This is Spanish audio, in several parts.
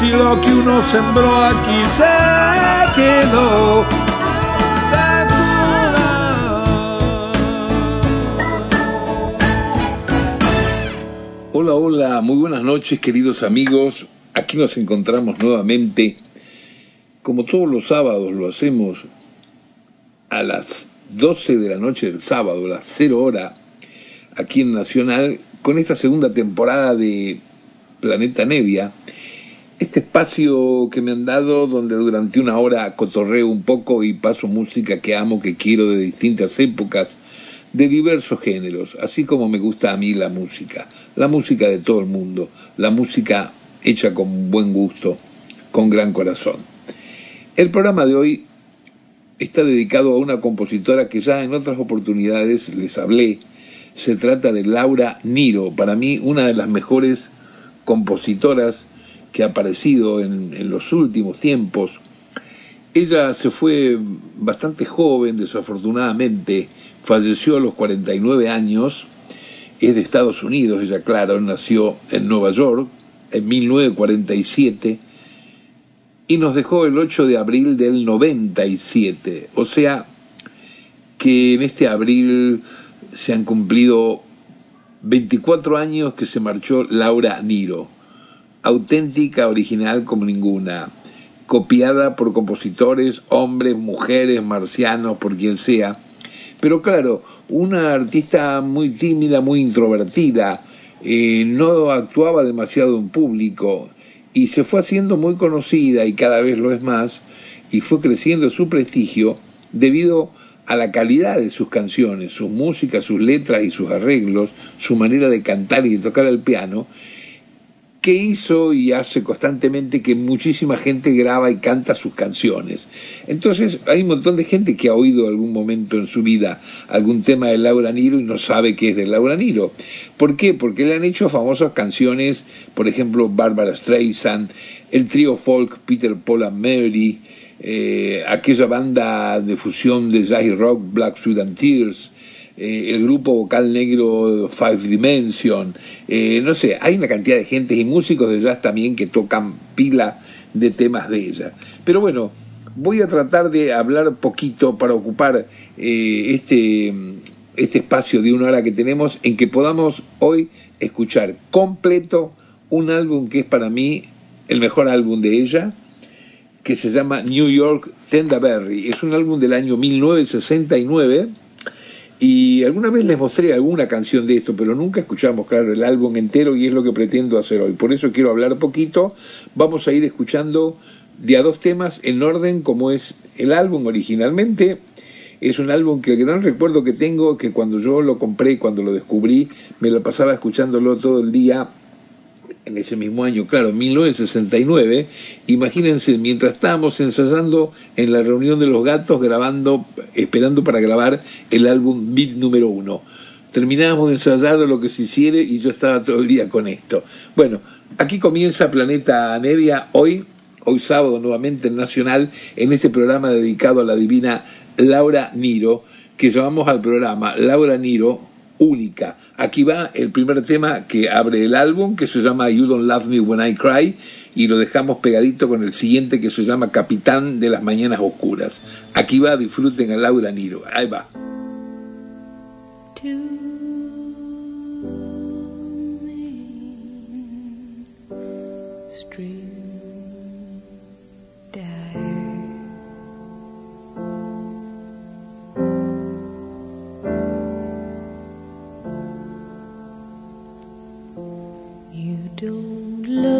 si lo que uno sembró aquí se quedó. Hola, hola, muy buenas noches queridos amigos. Aquí nos encontramos nuevamente. Como todos los sábados lo hacemos a las 12 de la noche del sábado, a las 0 hora, aquí en Nacional, con esta segunda temporada de Planeta Nevia este espacio que me han dado donde durante una hora cotorreo un poco y paso música que amo, que quiero de distintas épocas, de diversos géneros, así como me gusta a mí la música, la música de todo el mundo, la música hecha con buen gusto, con gran corazón. El programa de hoy está dedicado a una compositora que ya en otras oportunidades les hablé, se trata de Laura Niro, para mí una de las mejores compositoras que ha aparecido en, los últimos tiempos. Ella se fue bastante joven, desafortunadamente, falleció a los 49 años, es de Estados Unidos, ella claro, nació en Nueva York en 1947 y nos dejó el 8 de abril del 97, o sea que en este abril se han cumplido 24 años que se marchó Laura Niro auténtica, original como ninguna, copiada por compositores, hombres, mujeres, marcianos, por quien sea. Pero claro, una artista muy tímida, muy introvertida, eh, no actuaba demasiado en público y se fue haciendo muy conocida y cada vez lo es más, y fue creciendo su prestigio debido a la calidad de sus canciones, sus músicas, sus letras y sus arreglos, su manera de cantar y de tocar el piano, que hizo y hace constantemente que muchísima gente graba y canta sus canciones. Entonces hay un montón de gente que ha oído algún momento en su vida algún tema de Laura Niro y no sabe qué es de Laura Niro. ¿Por qué? Porque le han hecho famosas canciones, por ejemplo, Barbara Streisand, el trío folk Peter, Paul and Mary, eh, aquella banda de fusión de jazz rock Black Sweat and Tears, eh, el grupo vocal negro Five Dimension, eh, no sé, hay una cantidad de gente y músicos de jazz también que tocan pila de temas de ella. Pero bueno, voy a tratar de hablar poquito para ocupar eh, este, este espacio de una hora que tenemos en que podamos hoy escuchar completo un álbum que es para mí el mejor álbum de ella, que se llama New York Tendaberry. Es un álbum del año 1969 y alguna vez les mostré alguna canción de esto, pero nunca escuchamos, claro, el álbum entero y es lo que pretendo hacer hoy. Por eso quiero hablar poquito. Vamos a ir escuchando de a dos temas en orden como es el álbum originalmente. Es un álbum que el gran recuerdo que tengo, que cuando yo lo compré, cuando lo descubrí, me lo pasaba escuchándolo todo el día en ese mismo año, claro, 1969, imagínense, mientras estábamos ensayando en la reunión de los gatos, grabando, esperando para grabar el álbum Beat número uno. Terminábamos de ensayar lo que se hiciera y yo estaba todo el día con esto. Bueno, aquí comienza Planeta Nevia hoy, hoy sábado nuevamente en Nacional, en este programa dedicado a la divina Laura Niro, que llamamos al programa Laura Niro, única. Aquí va el primer tema que abre el álbum, que se llama You Don't Love Me When I Cry, y lo dejamos pegadito con el siguiente que se llama Capitán de las Mañanas Oscuras. Aquí va, disfruten a Laura Niro. Ahí va.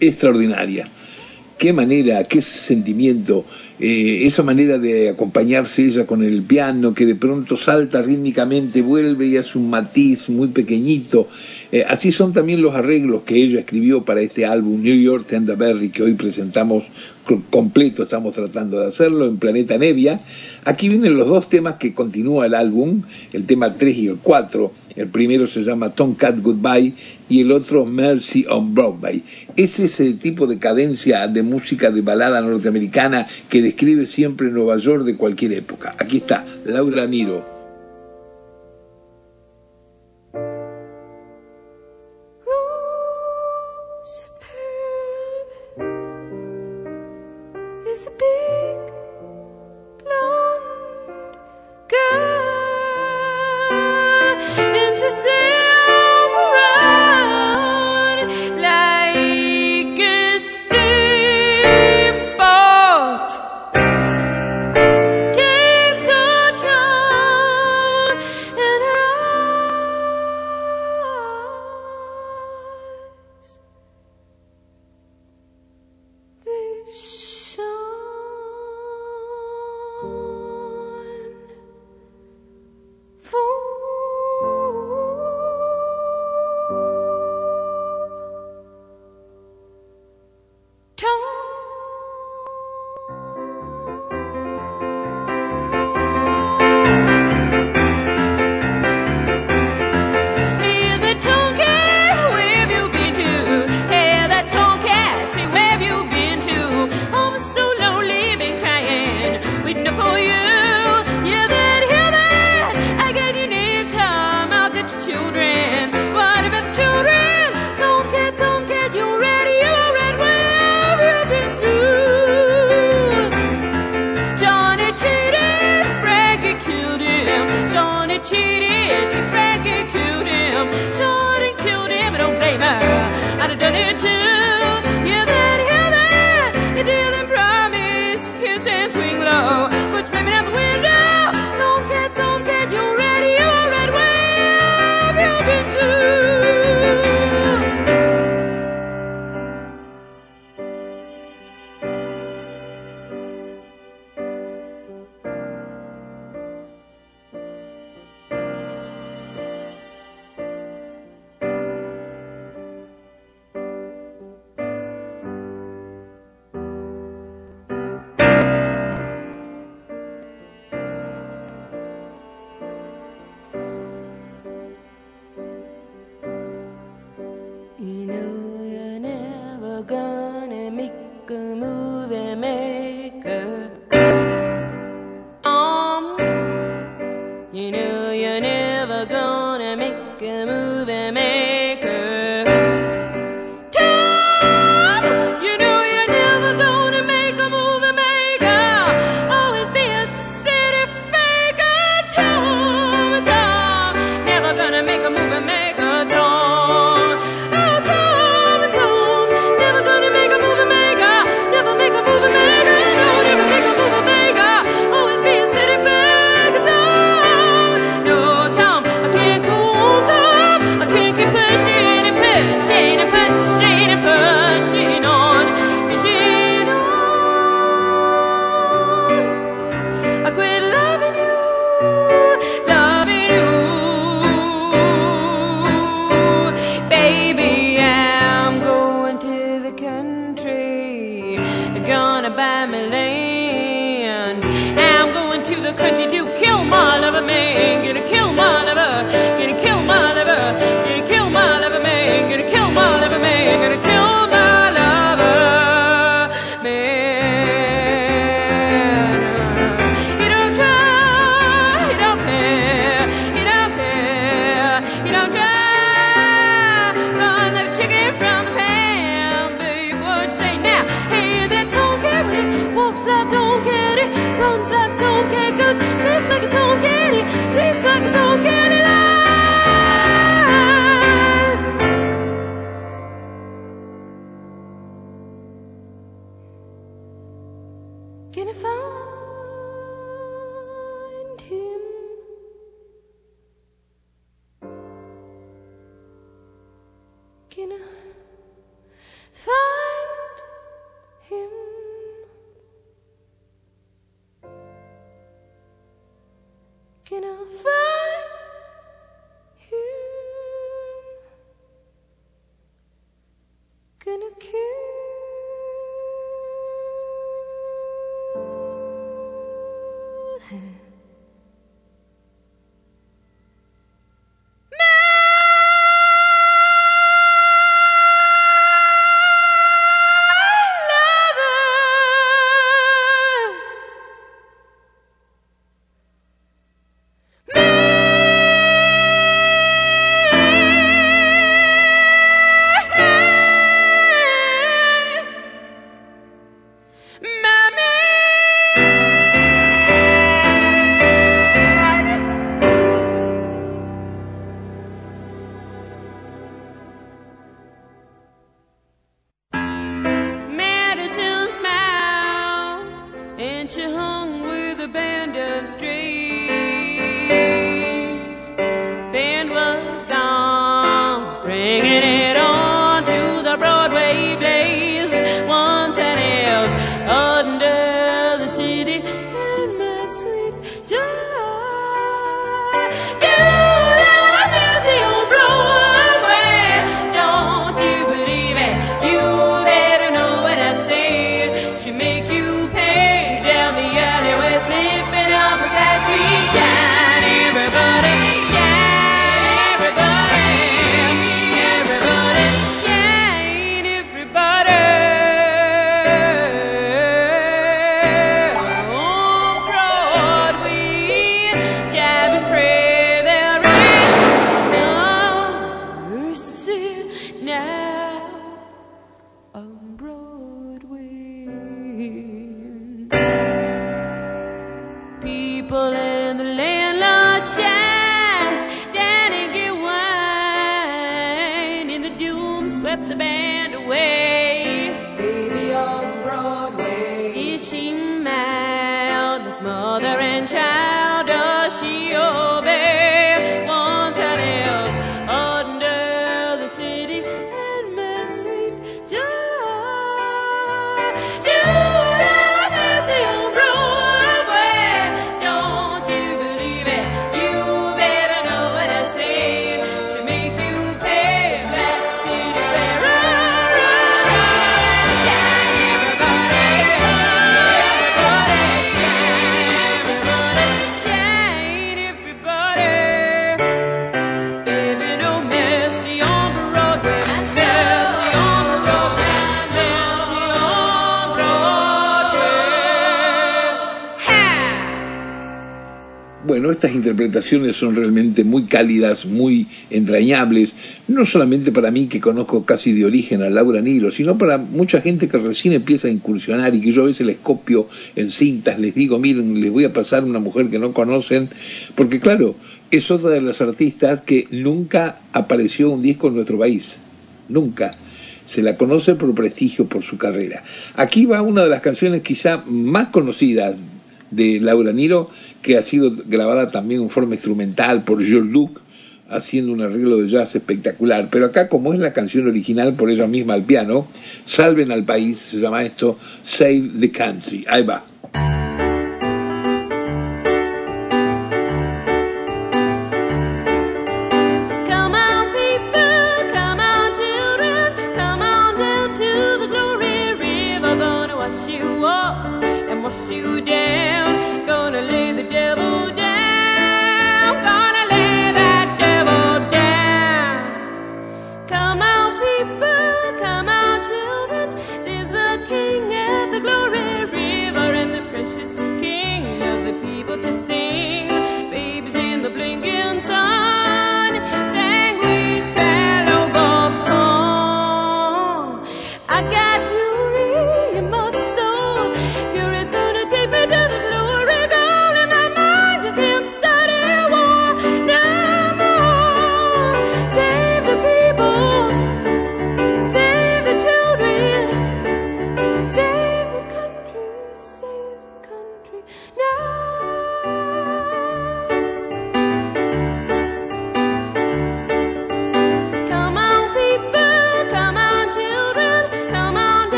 extraordinaria. Qué manera, qué sentimiento, eh, esa manera de acompañarse ella con el piano, que de pronto salta rítmicamente, vuelve y hace un matiz muy pequeñito. Eh, así son también los arreglos que ella escribió para este álbum New York Berry que hoy presentamos completo, estamos tratando de hacerlo en Planeta Nevia. Aquí vienen los dos temas que continúa el álbum, el tema 3 y el 4. El primero se llama Tomcat Goodbye y el otro Mercy on Broadway. Es ese tipo de cadencia de música de balada norteamericana que describe siempre Nueva York de cualquier época. Aquí está, Laura Niro. Estas interpretaciones son realmente muy cálidas, muy entrañables, no solamente para mí que conozco casi de origen a Laura Nilo, sino para mucha gente que recién empieza a incursionar y que yo a veces les copio en cintas, les digo, miren, les voy a pasar una mujer que no conocen, porque claro, es otra de las artistas que nunca apareció un disco en nuestro país, nunca se la conoce por prestigio por su carrera. Aquí va una de las canciones quizá más conocidas de Laura Niro, que ha sido grabada también en forma instrumental por George Duke, haciendo un arreglo de jazz espectacular. Pero acá, como es la canción original por ella misma al piano, Salven al país, se llama esto Save the Country. Ahí va.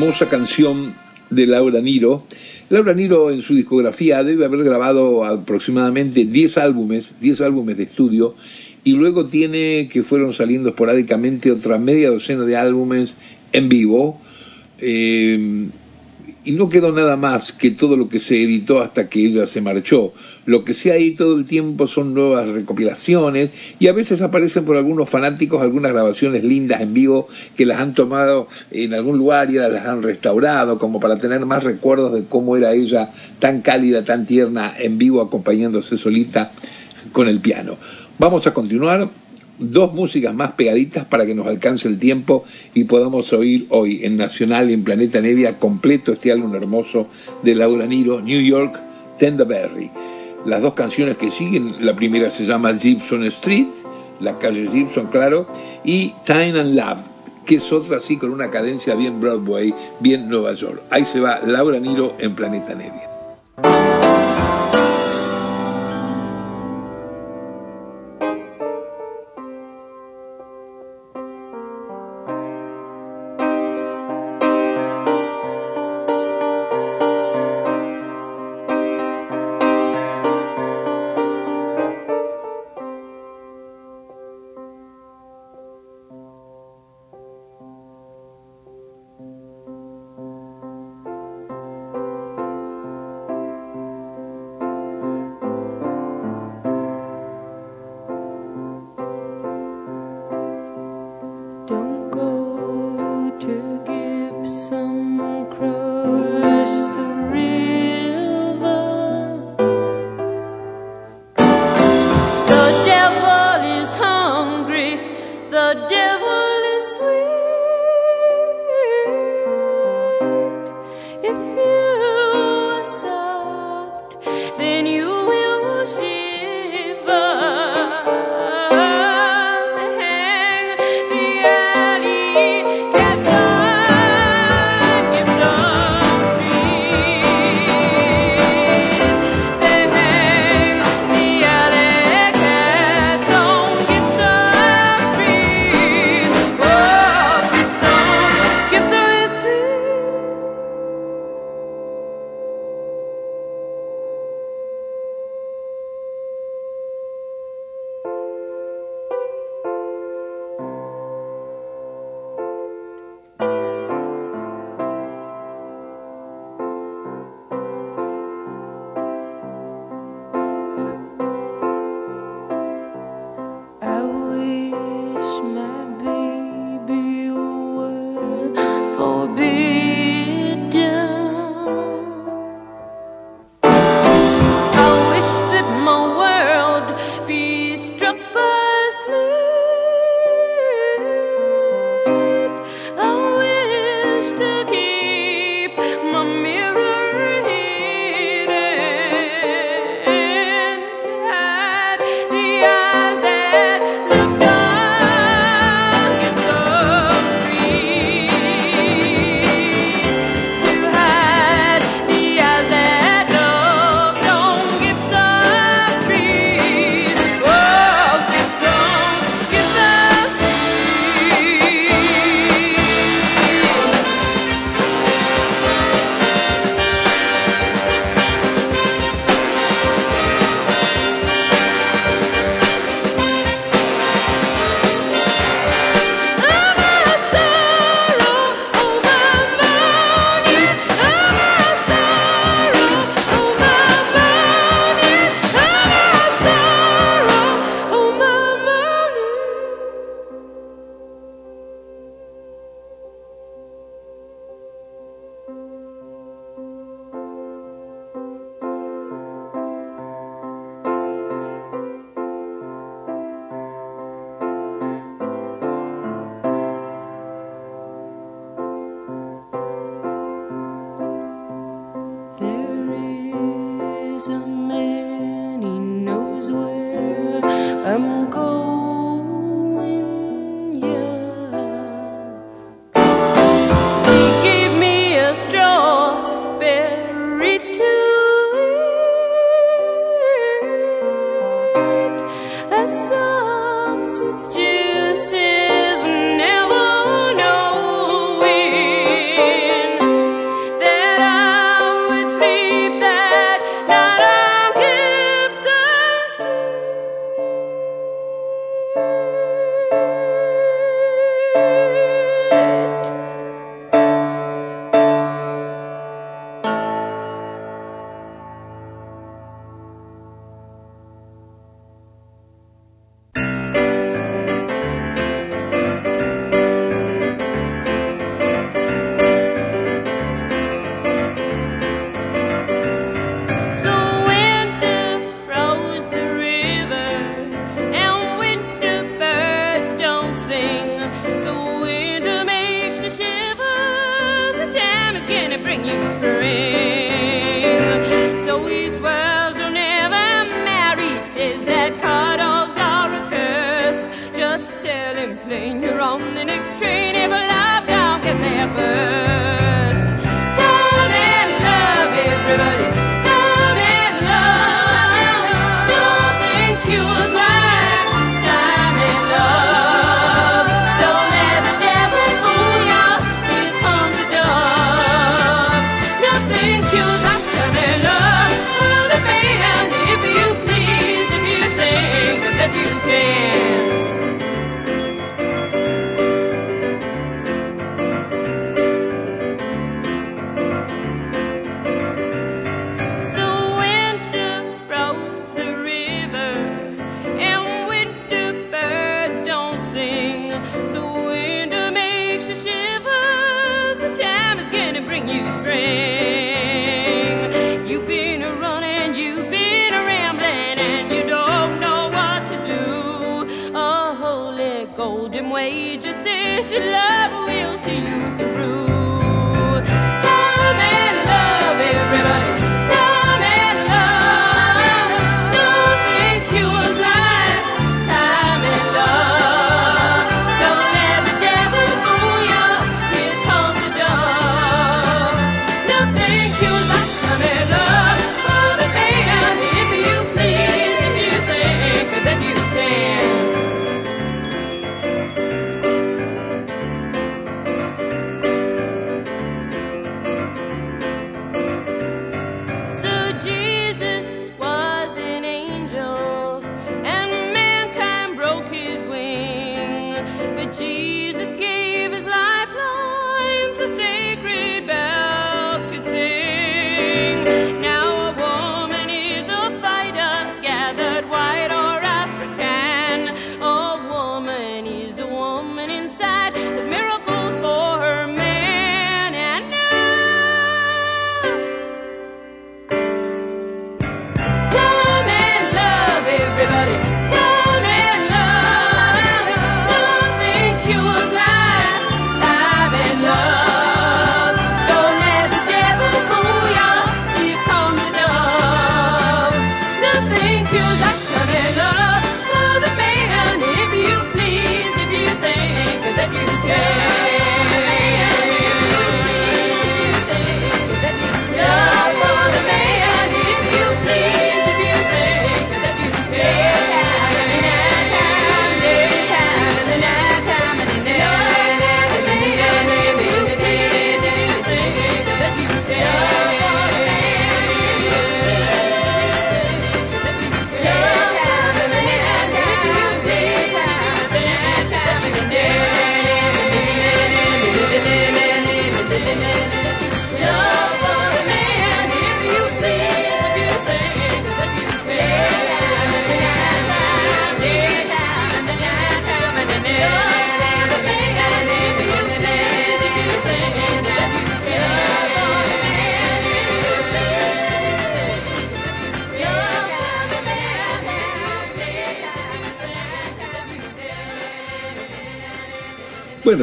Hermosa canción de Laura Niro. Laura Niro en su discografía debe haber grabado aproximadamente 10 álbumes, 10 álbumes de estudio, y luego tiene que fueron saliendo esporádicamente otra media docena de álbumes en vivo. Eh, y no quedó nada más que todo lo que se editó hasta que ella se marchó. Lo que se ha ahí todo el tiempo son nuevas recopilaciones y a veces aparecen por algunos fanáticos algunas grabaciones lindas en vivo que las han tomado en algún lugar y las han restaurado como para tener más recuerdos de cómo era ella tan cálida, tan tierna en vivo acompañándose solita con el piano. Vamos a continuar dos músicas más pegaditas para que nos alcance el tiempo y podamos oír hoy en Nacional en Planeta Nevia completo este álbum hermoso de Laura Niro, New York, Tenderberry. Las dos canciones que siguen, la primera se llama Gibson Street, la calle Gibson, claro, y Time and Love, que es otra así con una cadencia bien Broadway, bien Nueva York. Ahí se va Laura Niro en Planeta Nevia.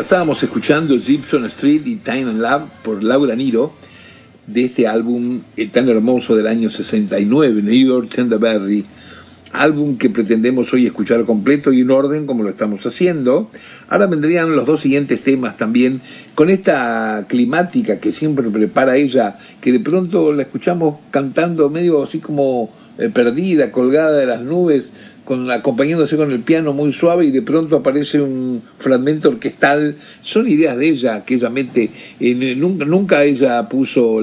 Estábamos escuchando Gibson Street y Time and Love por Laura Niro de este álbum eh, tan hermoso del año 69, New York Tenderberry, álbum que pretendemos hoy escuchar completo y en orden como lo estamos haciendo. Ahora vendrían los dos siguientes temas también con esta climática que siempre prepara ella, que de pronto la escuchamos cantando medio así como eh, perdida, colgada de las nubes, con, acompañándose con el piano muy suave y de pronto aparece un fragmento orquestal. Son ideas de ella que ella mete. en- nunca, nunca ella puso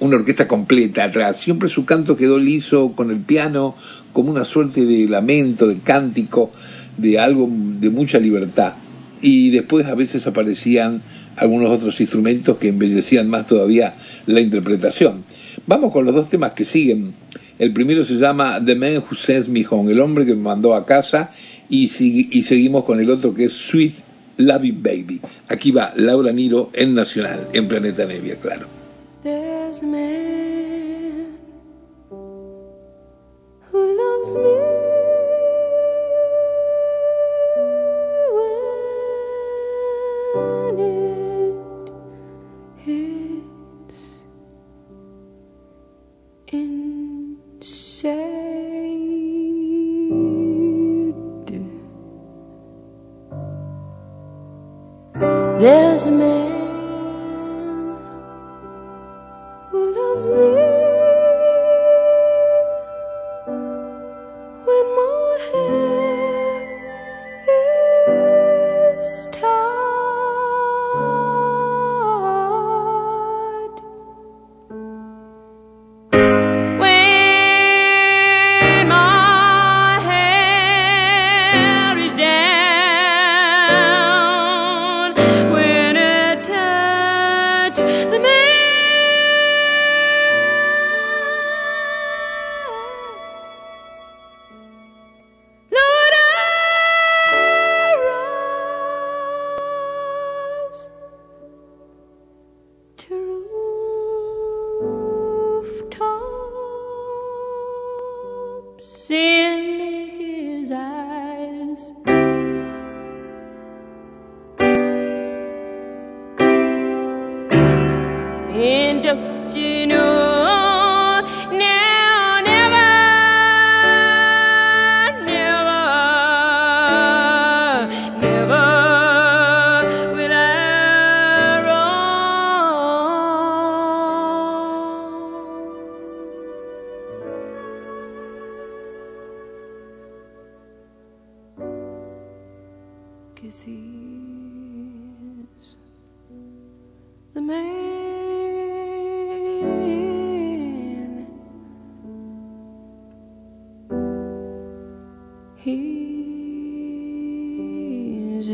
una orquesta completa atrás. Siempre su canto quedó liso con el piano, como una suerte de lamento, de cántico, de algo de mucha libertad. Y después a veces aparecían algunos otros instrumentos que embellecían más todavía la interpretación. Vamos con los dos temas que siguen. El primero se llama The Man Who Sends Me el hombre que me mandó a casa, y, y seguimos con el otro que es Sweet Loving Baby. Aquí va Laura Niro en Nacional, en Planeta Nevia, claro. Who loves me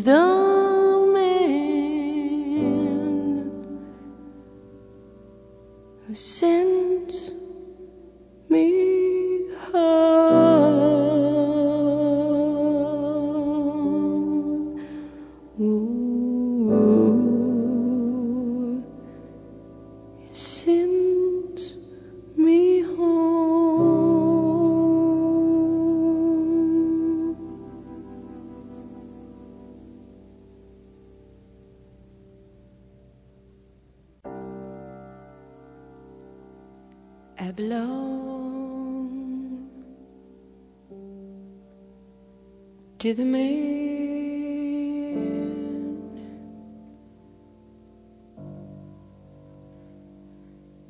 The.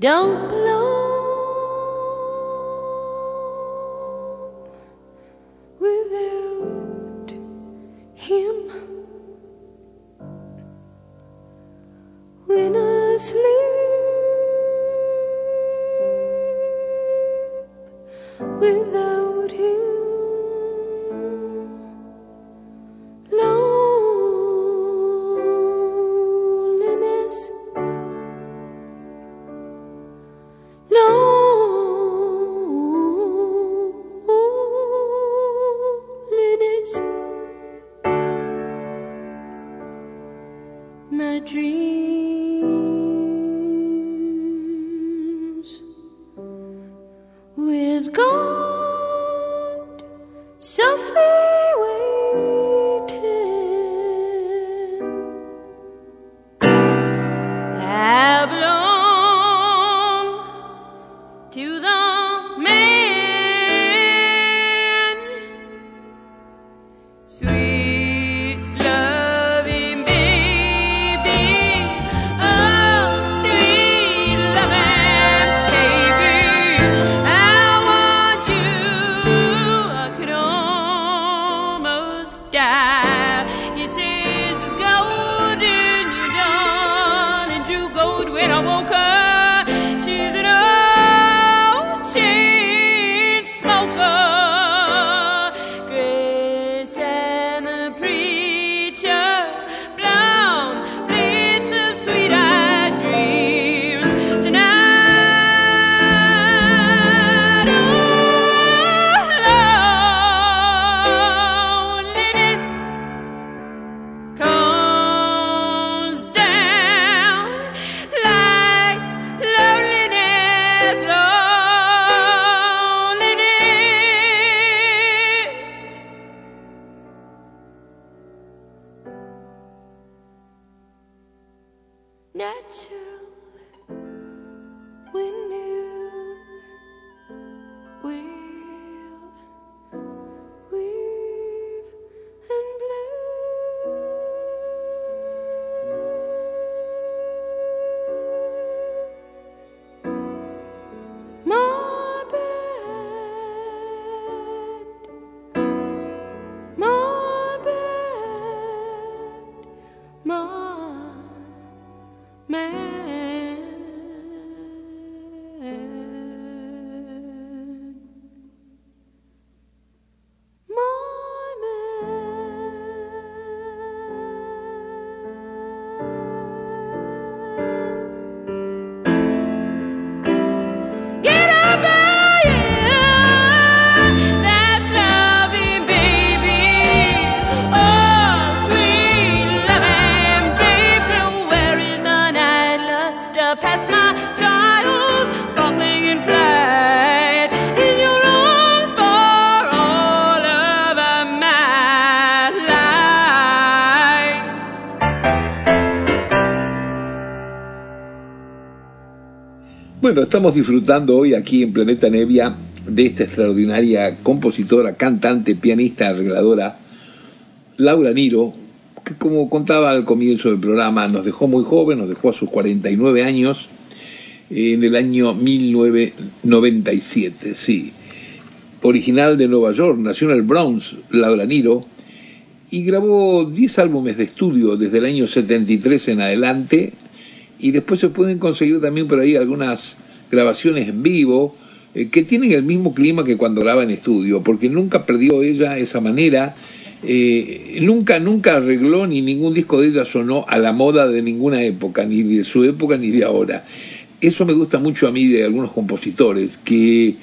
Don't natural window. Bueno, estamos disfrutando hoy aquí en Planeta Nevia de esta extraordinaria compositora, cantante, pianista, arregladora, Laura Niro, que como contaba al comienzo del programa, nos dejó muy joven, nos dejó a sus 49 años, en el año 1997, sí. Original de Nueva York, nació en el Bronx, Laura Niro, y grabó 10 álbumes de estudio desde el año 73 en adelante, y después se pueden conseguir también por ahí algunas grabaciones en vivo, eh, que tienen el mismo clima que cuando graba en estudio, porque nunca perdió ella esa manera, eh, nunca, nunca arregló ni ningún disco de ella sonó a la moda de ninguna época, ni de su época ni de ahora. Eso me gusta mucho a mí de algunos compositores, que,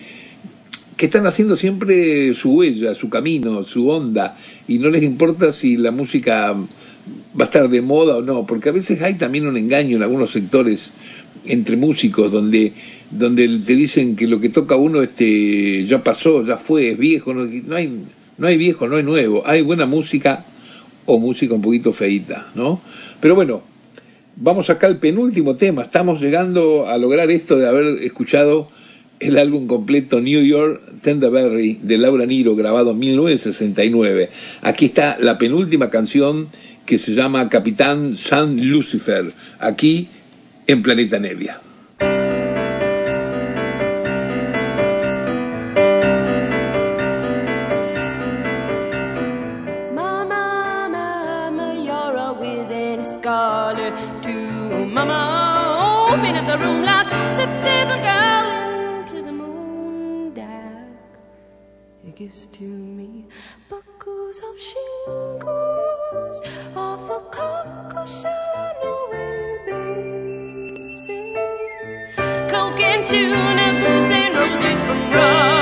que están haciendo siempre su huella, su camino, su onda, y no les importa si la música va a estar de moda o no, porque a veces hay también un engaño en algunos sectores entre músicos donde donde te dicen que lo que toca uno este ya pasó, ya fue, es viejo, no, no hay no hay viejo, no hay nuevo, hay buena música o música un poquito feita, ¿no? Pero bueno, vamos acá al penúltimo tema, estamos llegando a lograr esto de haber escuchado el álbum completo New York Tenderberry de Laura Niro, grabado en 1969. Aquí está la penúltima canción que se llama Capitán San Lucifer, aquí en Planeta Nevia. Gives to me buckles of shingles off a cockle shell no ruby sing. Cloak and tuna, boots and roses from Russia.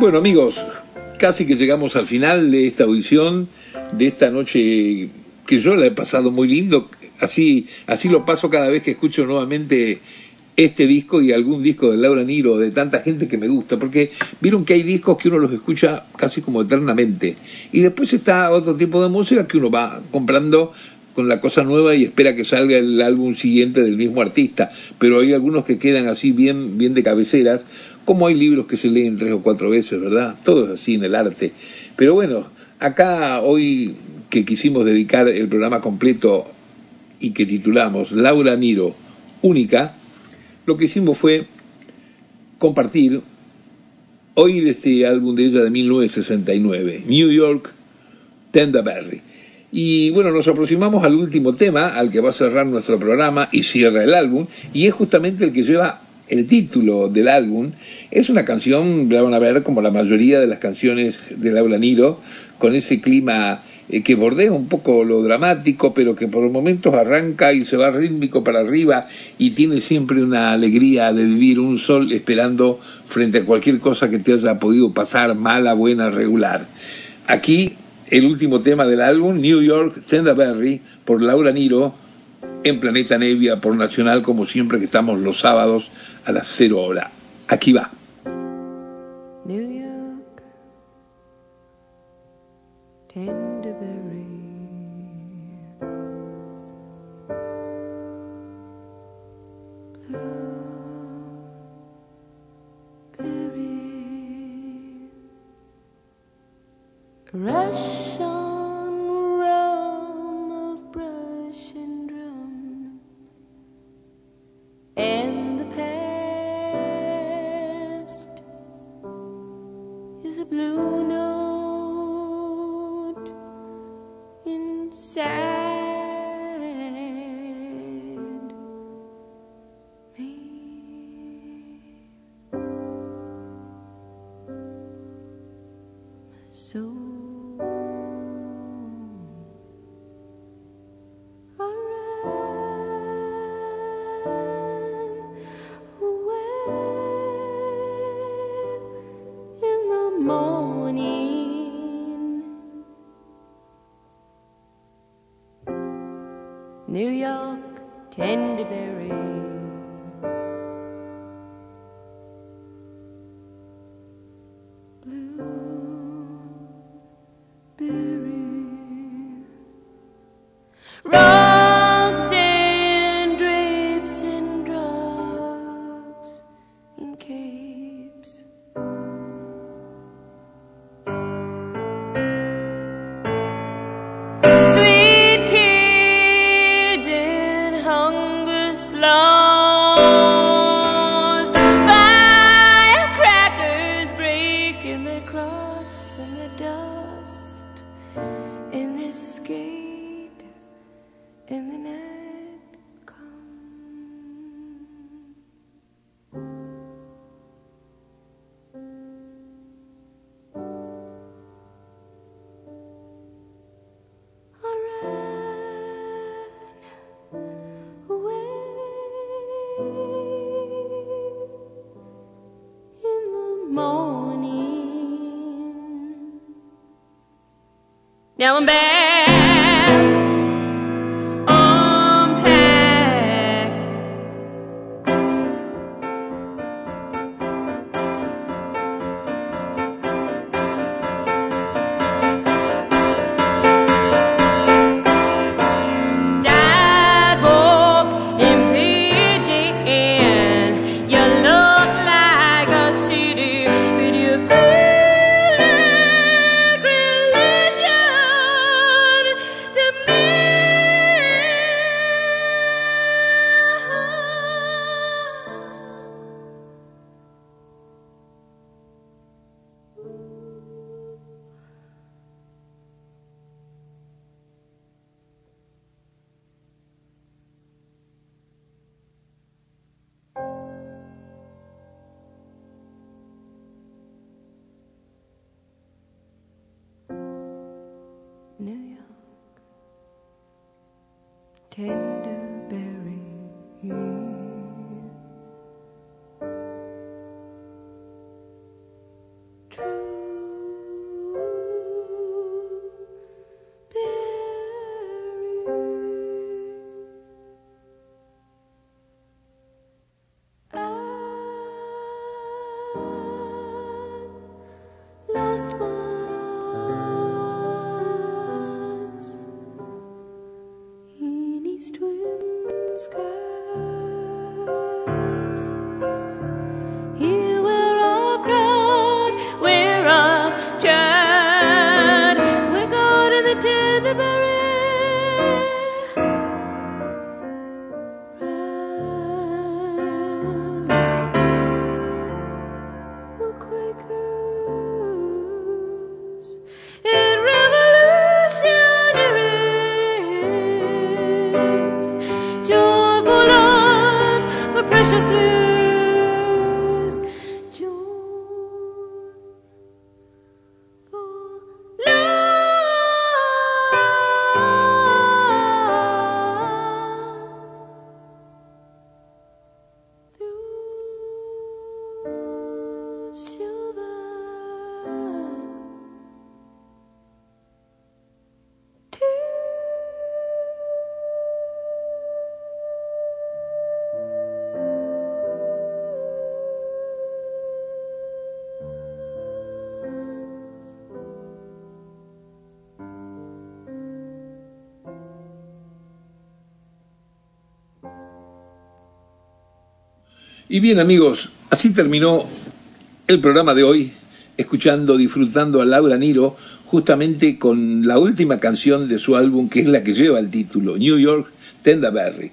Bueno amigos, casi que llegamos al final de esta audición, de esta noche que yo la he pasado muy lindo, así, así lo paso cada vez que escucho nuevamente este disco y algún disco de Laura Niro, de tanta gente que me gusta, porque vieron que hay discos que uno los escucha casi como eternamente, y después está otro tipo de música que uno va comprando con la cosa nueva y espera que salga el álbum siguiente del mismo artista, pero hay algunos que quedan así bien, bien de cabeceras, como hay libros que se leen tres o cuatro veces, ¿verdad? Todo es así en el arte. Pero bueno, acá hoy que quisimos dedicar el programa completo y que titulamos Laura Niro Única, lo que hicimos fue compartir, oír este álbum de ella de 1969, New York Tenderberry. Y bueno, nos aproximamos al último tema, al que va a cerrar nuestro programa y cierra el álbum, y es justamente el que lleva el título del álbum. Es una canción, la van a ver, como la mayoría de las canciones de Laura Niro, con ese clima eh, que bordea un poco lo dramático, pero que por momentos arranca y se va rítmico para arriba y tiene siempre una alegría de vivir un sol esperando frente a cualquier cosa que te haya podido pasar, mala, buena, regular. Aquí el último tema del álbum, New York Tenderberry, por Laura Niro, en Planeta Nevia, por Nacional, como siempre que estamos los sábados a las cero hora. Aquí va. Now I'm back Tenderberry. True Y bien amigos, así terminó el programa de hoy, escuchando, disfrutando a Laura Niro, justamente con la última canción de su álbum, que es la que lleva el título, New York Tendaberry.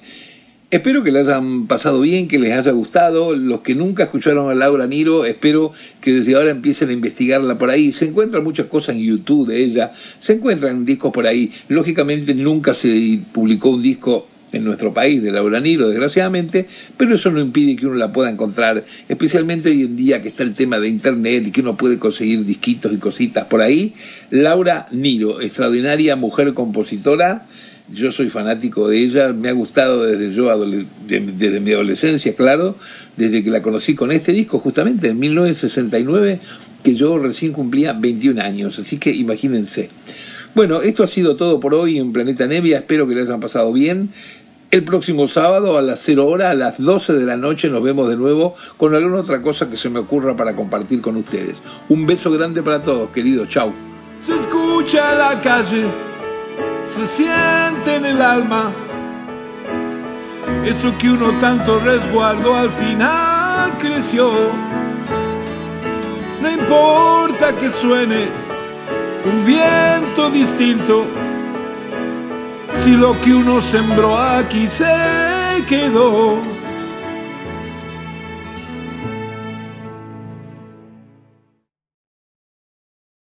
Espero que les hayan pasado bien, que les haya gustado. Los que nunca escucharon a Laura Niro, espero que desde ahora empiecen a investigarla por ahí. Se encuentran muchas cosas en YouTube de ella, se encuentran discos por ahí. Lógicamente nunca se publicó un disco en nuestro país de Laura Niro, desgraciadamente, pero eso no impide que uno la pueda encontrar, especialmente hoy en día que está el tema de internet y que uno puede conseguir disquitos y cositas por ahí. Laura Niro, extraordinaria mujer compositora, yo soy fanático de ella, me ha gustado desde yo desde mi adolescencia, claro, desde que la conocí con este disco, justamente en 1969, que yo recién cumplía 21 años, así que imagínense. Bueno, esto ha sido todo por hoy en Planeta Nevia, espero que les hayan pasado bien. El próximo sábado a las 0 horas, a las 12 de la noche, nos vemos de nuevo con alguna otra cosa que se me ocurra para compartir con ustedes. Un beso grande para todos, queridos. Chau. Se escucha en la calle, se siente en el alma. Eso que uno tanto resguardó al final creció. No importa que suene un viento distinto, si lo que uno sembró aquí se quedó.